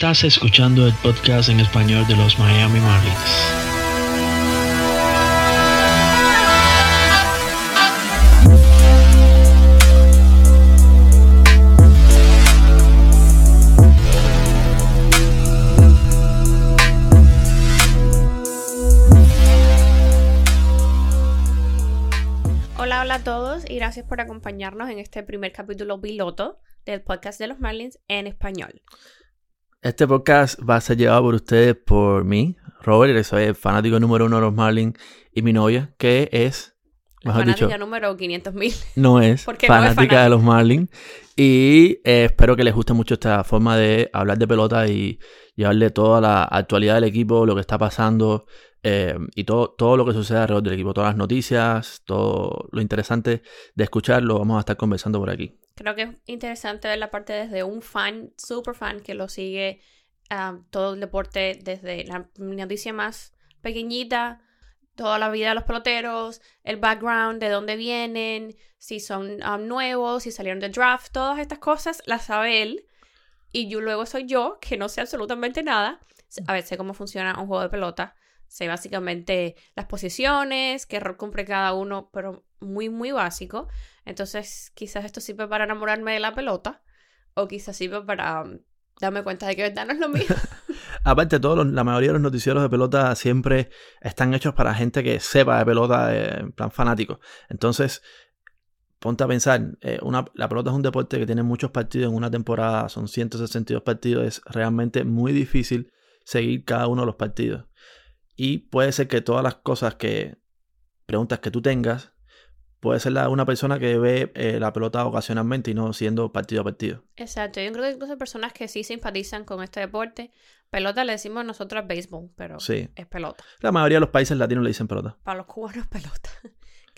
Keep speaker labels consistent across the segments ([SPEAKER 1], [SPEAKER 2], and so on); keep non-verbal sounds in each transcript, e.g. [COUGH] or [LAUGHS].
[SPEAKER 1] Estás escuchando el podcast en español de los Miami Marlins.
[SPEAKER 2] Hola, hola a todos y gracias por acompañarnos en este primer capítulo piloto del podcast de los Marlins en español.
[SPEAKER 3] Este podcast va a ser llevado por ustedes por mí, Robert, que soy el fanático número uno de los Marlins, y mi novia, que es,
[SPEAKER 2] La fanática
[SPEAKER 3] dicho,
[SPEAKER 2] número 500.000.
[SPEAKER 3] no es [LAUGHS]
[SPEAKER 2] Porque no es
[SPEAKER 3] fanática de los Marlins. Y eh, espero que les guste mucho esta forma de hablar de pelota y llevarle toda la actualidad del equipo, lo que está pasando eh, y todo, todo lo que sucede alrededor del equipo, todas las noticias, todo lo interesante de escucharlo, vamos a estar conversando por aquí.
[SPEAKER 2] Creo que es interesante ver la parte desde un fan, super fan, que lo sigue ah, todo el deporte desde la noticia más pequeñita, toda la vida de los peloteros, el background, de dónde vienen, si son ah, nuevos, si salieron de draft, todas estas cosas las sabe él. Y yo luego soy yo, que no sé absolutamente nada. A ver, sé cómo funciona un juego de pelota. Sé básicamente las posiciones, qué rol cumple cada uno, pero muy, muy básico. Entonces, quizás esto sirve para enamorarme de la pelota, o quizás sirve para um, darme cuenta de que verdad no es lo mío. [LAUGHS]
[SPEAKER 3] Aparte, todos los- la mayoría de los noticieros de pelota siempre están hechos para gente que sepa de pelota, eh, en plan fanático. Entonces, ponte a pensar, eh, una- la pelota es un deporte que tiene muchos partidos en una temporada, son 162 partidos, es realmente muy difícil seguir cada uno de los partidos. Y puede ser que todas las cosas que, preguntas que tú tengas, puede ser la de una persona que ve eh, la pelota ocasionalmente y no siendo partido a partido.
[SPEAKER 2] Exacto, yo creo que incluso hay personas que sí simpatizan con este deporte. Pelota le decimos nosotros béisbol, pero
[SPEAKER 3] Sí.
[SPEAKER 2] es pelota.
[SPEAKER 3] La mayoría de los países latinos le dicen pelota.
[SPEAKER 2] Para los cubanos, [LAUGHS] pelota.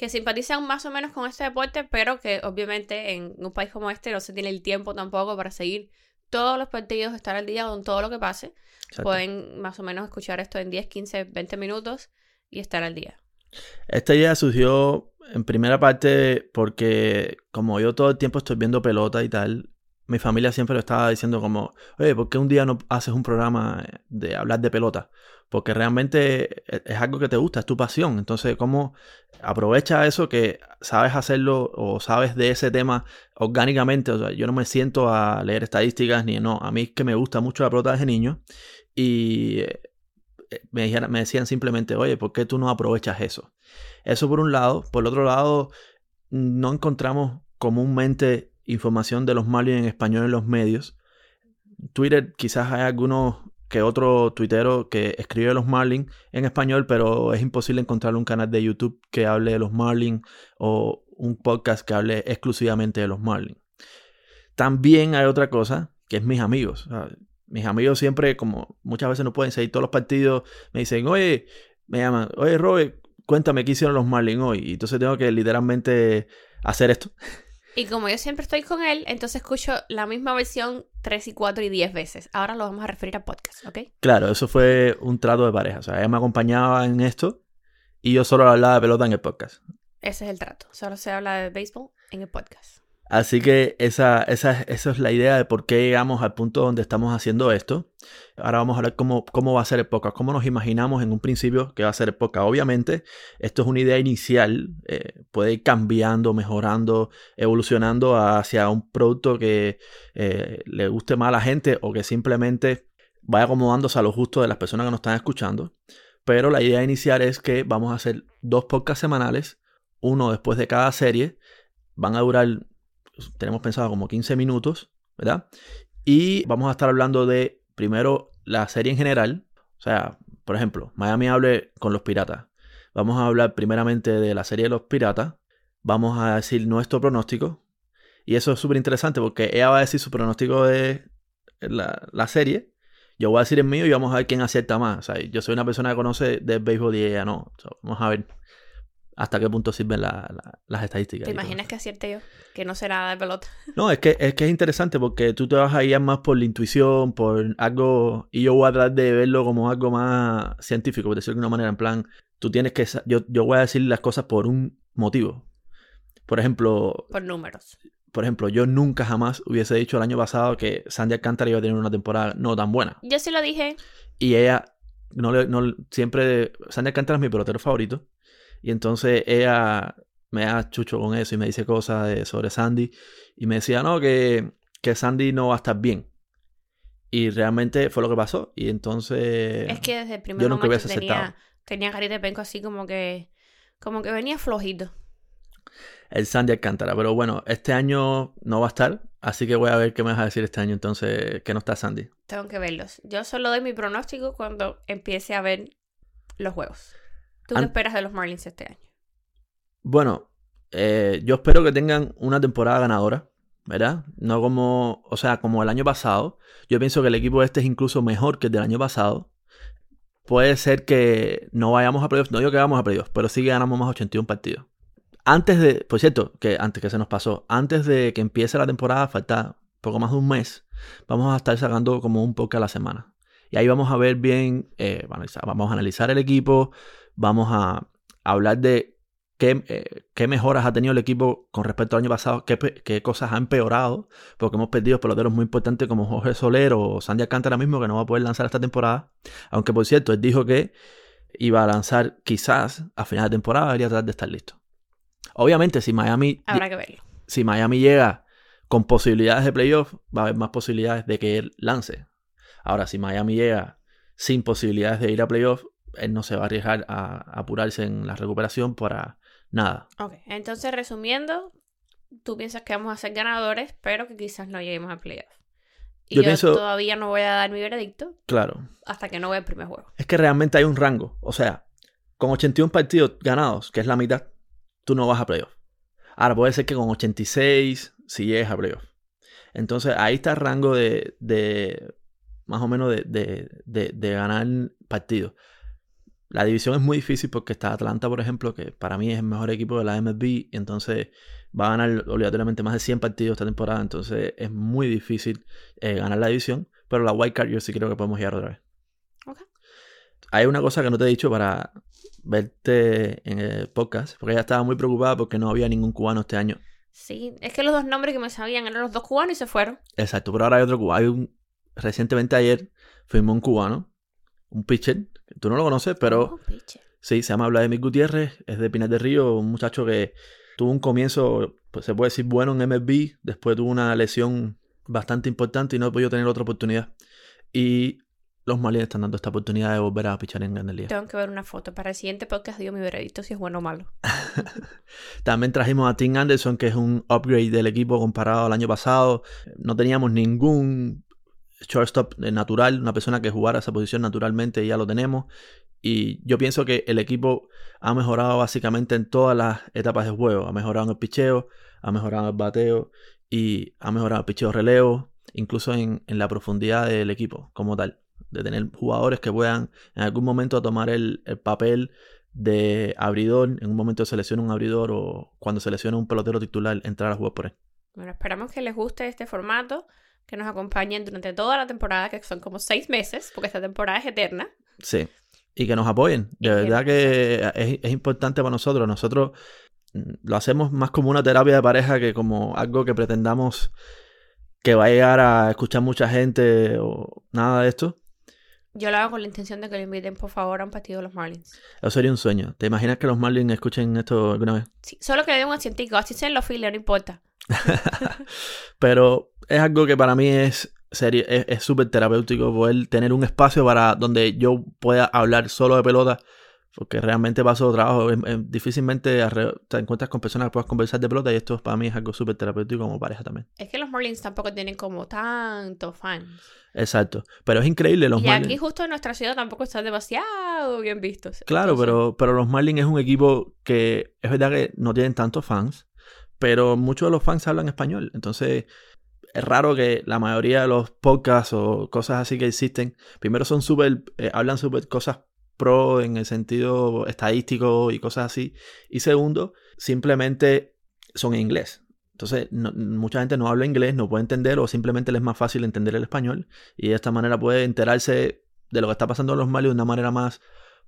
[SPEAKER 2] Que simpatizan más o menos con este deporte, pero que obviamente en un país como este no se tiene el tiempo tampoco para seguir todos los partidos, estar al día con todo lo que pase.
[SPEAKER 3] Exacto.
[SPEAKER 2] Pueden más o menos escuchar esto en 10, 15, 20 minutos y estar al día.
[SPEAKER 3] Esta idea surgió en primera parte porque como yo todo el tiempo estoy viendo pelota y tal, mi familia siempre lo estaba diciendo como, oye, ¿por qué un día no haces un programa de hablar de pelota? Porque realmente e- es algo que te gusta, es tu pasión. Entonces, ¿cómo aprovecha eso que sabes hacerlo o sabes de ese tema orgánicamente? O sea, yo no me siento a leer estadísticas ni no. A mí es que me gusta mucho la pelota desde niño y eh, me, dijeron- me decían simplemente, oye, ¿por qué tú no aprovechas eso? Eso por un lado. Por el otro lado, no encontramos comúnmente información de los Marlins en español en los medios. Twitter quizás hay algunos que otro tuitero que escribe los Marlins en español, pero es imposible encontrar un canal de YouTube que hable de los Marlins o un podcast que hable exclusivamente de los Marlins. También hay otra cosa, que es mis amigos. Mis amigos siempre, como muchas veces no pueden seguir todos los partidos, me dicen, oye, me llaman, oye, Robert, cuéntame qué hicieron los Marlins hoy. Y entonces tengo que literalmente hacer esto. [LAUGHS]
[SPEAKER 2] Y como yo siempre estoy con él, entonces escucho la misma versión 3 y 4 y 10 veces. Ahora lo vamos a referir a podcast, ¿ok?
[SPEAKER 3] Claro, eso fue un trato de pareja. O sea, ella me acompañaba en esto y yo solo hablaba de pelota en el podcast.
[SPEAKER 2] Ese es el trato. Solo se habla de béisbol en el podcast.
[SPEAKER 3] Así que esa, esa, es la idea de por qué llegamos al punto donde estamos haciendo esto. Ahora vamos a hablar cómo, cómo va a ser el podcast, cómo nos imaginamos en un principio que va a ser el podcast. Obviamente, esto es una idea inicial, eh, puede ir cambiando, mejorando, evolucionando hacia un producto que eh, le guste más a la gente o que simplemente vaya acomodándose a lo justo de las personas que nos están escuchando. Pero la idea inicial es que vamos a hacer dos podcasts semanales, uno después de cada serie. Van a durar tenemos pensado como 15 minutos, ¿verdad? Y vamos a estar hablando de, primero, la serie en general. O sea, por ejemplo, Miami hable con los piratas. Vamos a hablar primeramente de la serie de los piratas. Vamos a decir nuestro pronóstico. Y eso es súper interesante porque ella va a decir su pronóstico de la, la serie. Yo voy a decir el mío y vamos a ver quién acierta más. O sea, yo soy una persona que conoce de béisbol y ella no. Vamos a ver hasta qué punto sirven la- la- las estadísticas.
[SPEAKER 2] ¿Te imaginas que acierte yo? Que no nada de pelota.
[SPEAKER 3] no, es que, es que es interesante porque tú te vas a guiar más por la intuición, por algo, y yo voy a tratar de verlo como algo más científico, por decirlo de una manera, en plan, tú tienes que, yo, yo voy a decir las cosas por un motivo. Por ejemplo,
[SPEAKER 2] Por números.
[SPEAKER 3] por ejemplo, yo nunca jamás hubiese dicho el año pasado que Sandy Alcántara iba a tener una temporada no tan buena.
[SPEAKER 2] Yo sí lo dije.
[SPEAKER 3] Y ella, no, le- no siempre, Sandy Alcántara es mi pelotero favorito. Y entonces ella me da chucho con eso y me dice cosas de- sobre Sandy. Y me decía, no, que, que Sandy no va a estar bien. Y realmente fue lo que pasó. Y entonces...
[SPEAKER 2] Es que desde el primer
[SPEAKER 3] yo nunca
[SPEAKER 2] momento
[SPEAKER 3] hubiese
[SPEAKER 2] tenía,
[SPEAKER 3] aceptado.
[SPEAKER 2] tenía carita de penco así como que, como que venía flojito.
[SPEAKER 3] El Sandy Alcántara. Pero bueno, este año no va a estar. Así que voy a ver qué me vas a decir este año entonces que no está Sandy.
[SPEAKER 2] Tengo que verlos. Yo solo doy mi pronóstico cuando empiece a ver los juegos. ¿Tú qué esperas de los Marlins este año?
[SPEAKER 3] Bueno, eh, yo espero que tengan una temporada ganadora, ¿verdad? No como, o sea, como el año pasado. Yo pienso que el equipo este es incluso mejor que el del año pasado. Puede ser que no vayamos a playoffs, no digo que vayamos a playoffs, pero sí que ganamos más 81 partidos. Antes de, por cierto, que antes que se nos pasó, antes de que empiece la temporada, falta poco más de un mes, vamos a estar sacando como un poco a la semana. Y ahí vamos a ver bien, eh, vamos a analizar el equipo, vamos a hablar de qué, eh, qué mejoras ha tenido el equipo con respecto al año pasado, qué, qué cosas ha empeorado, porque hemos perdido peloteros muy importantes como Jorge Soler o Sandy Alcántara mismo, que no va a poder lanzar esta temporada. Aunque por cierto, él dijo que iba a lanzar quizás a final de temporada, debería tratar de estar listo. Obviamente, si Miami,
[SPEAKER 2] Habrá que verlo.
[SPEAKER 3] si Miami llega con posibilidades de playoff, va a haber más posibilidades de que él lance. Ahora, si Miami llega sin posibilidades de ir a playoff, él no se va a arriesgar a, a apurarse en la recuperación para nada.
[SPEAKER 2] Ok, entonces resumiendo, tú piensas que vamos a ser ganadores, pero que quizás no lleguemos a playoff. Y
[SPEAKER 3] Yo
[SPEAKER 2] yo,
[SPEAKER 3] pienso-
[SPEAKER 2] todavía no voy a dar mi veredicto
[SPEAKER 3] Claro.
[SPEAKER 2] hasta que no vea el primer juego.
[SPEAKER 3] Es que realmente hay un rango. O sea, con 81 partidos ganados, que es la mitad, tú no vas a playoff. Ahora puede ser que con 86 sí llegues a playoff. Entonces ahí está el rango de, de más o menos de, de- de ganar partidos. La división es muy difícil porque está Atlanta, por ejemplo, que para mí es el mejor equipo de la MLB. Y entonces va a ganar obligatoriamente más de 100 partidos esta temporada. Entonces es muy difícil eh, ganar la división. Pero la White Card yo sí creo que podemos llegar otra vez.
[SPEAKER 2] Ok.
[SPEAKER 3] Hay una cosa que no te he dicho para verte en el podcast. Porque ella estaba muy preocupada porque no había ningún cubano este año.
[SPEAKER 2] Sí, es que los dos nombres que me sabían eran los dos cubanos y se fueron.
[SPEAKER 3] Exacto, pero ahora hay otro cubano. Hay un, recientemente ayer firmó un cubano, un pitcher. Tú no lo conoces, pero
[SPEAKER 2] Oh,
[SPEAKER 3] sí, se llama Vladimir Gutiérrez. Es de Pinar del Río, un muchacho que tuvo un comienzo, pues se puede decir, bueno en MLB. Después tuvo una lesión bastante importante y no ha podido tener otra oportunidad. Y los Marlins están dando esta oportunidad de volver a pichar en Grandes.
[SPEAKER 2] Tengo que ver una foto. Para el siguiente podcast digo mi veredicto si es bueno o malo. [LAUGHS]
[SPEAKER 3] También trajimos a Tim Anderson, que es un upgrade del equipo comparado al año pasado. No teníamos ningún shortstop natural, una persona que jugara esa posición naturalmente, ya lo tenemos. Y yo pienso que el equipo ha mejorado básicamente en todas las etapas del juego. Ha mejorado en el picheo, ha mejorado en el bateo y ha mejorado el picheo relevo, incluso en, en la profundidad del equipo como tal. De tener jugadores que puedan en algún momento tomar el, el papel de abridor, en un momento se lesiona un abridor o cuando se lesiona un pelotero titular, entrar a jugar por él.
[SPEAKER 2] Bueno, esperamos que les guste este formato, que nos acompañen durante toda la temporada, que son como seis meses, porque esta temporada es eterna.
[SPEAKER 3] Sí. Y que nos apoyen. De verdad que es, es importante para nosotros. Nosotros mm, lo hacemos más como una terapia de pareja que como algo que pretendamos que va a llegar a escuchar mucha gente o nada de esto.
[SPEAKER 2] Yo lo hago con la intención de que lo inviten, por favor, a un partido de los Marlins.
[SPEAKER 3] Eso sería un sueño. ¿Te imaginas que los Marlins escuchen esto alguna vez?
[SPEAKER 2] Sí, solo que le den un asientico, así sean los Phillies, no importa. [LAUGHS]
[SPEAKER 3] Pero es algo que para mí es serio, es súper terapéutico poder tener un espacio para donde yo pueda hablar solo de pelota. Porque realmente paso trabajo. em- em, difícilmente te encuentras con personas que puedas conversar de pelota y esto para mí es algo súper terapéutico como pareja también.
[SPEAKER 2] Es que los Marlins tampoco tienen como tantos fans.
[SPEAKER 3] Exacto. Pero es increíble los
[SPEAKER 2] y
[SPEAKER 3] Marlins.
[SPEAKER 2] aquí justo en nuestra ciudad tampoco están demasiado bien vistos.
[SPEAKER 3] Claro,
[SPEAKER 2] Entonces,
[SPEAKER 3] pero, pero los Marlins es un equipo que es verdad que no tienen tantos fans, pero muchos de los fans hablan español. Entonces, es raro que la mayoría de los podcasts o cosas así que existen, primero son súper, eh, hablan súper cosas pro en el sentido estadístico y cosas así. Y segundo, simplemente son en inglés. Entonces, mucha gente no habla inglés, no puede entender o simplemente les es más fácil entender el español y de esta manera puede enterarse de lo que está pasando en los Marlins de una manera más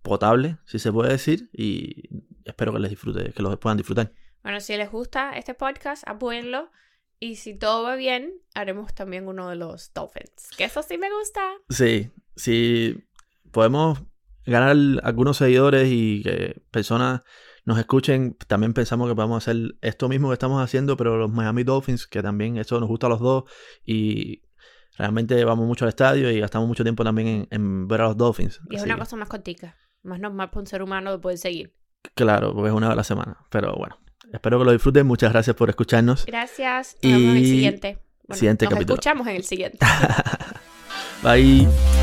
[SPEAKER 3] potable, si se puede decir, y espero que les disfrute, que los puedan disfrutar.
[SPEAKER 2] Bueno, si les gusta este podcast, apóyenlo Y si todo va bien, haremos también uno de los Dolphins. Que eso sí me gusta.
[SPEAKER 3] Sí, si podemos ganar algunos seguidores y que personas nos escuchen, también pensamos que podemos hacer esto mismo que estamos haciendo, pero los Miami Dolphins, que también eso nos gusta a los dos y realmente vamos mucho al estadio y gastamos mucho tiempo también en, en ver a los Dolphins.
[SPEAKER 2] Y es una
[SPEAKER 3] que,
[SPEAKER 2] cosa más cortica. Más normal para un ser humano de poder seguir.
[SPEAKER 3] Claro, porque es una vez a la semana. Pero bueno, espero que lo disfruten. Muchas gracias por escucharnos.
[SPEAKER 2] Gracias. Nos vemos en el
[SPEAKER 3] Y-
[SPEAKER 2] siguiente. Bueno,
[SPEAKER 3] siguiente
[SPEAKER 2] nos
[SPEAKER 3] capítulo.
[SPEAKER 2] escuchamos en el siguiente. [LAUGHS]
[SPEAKER 3] Bye.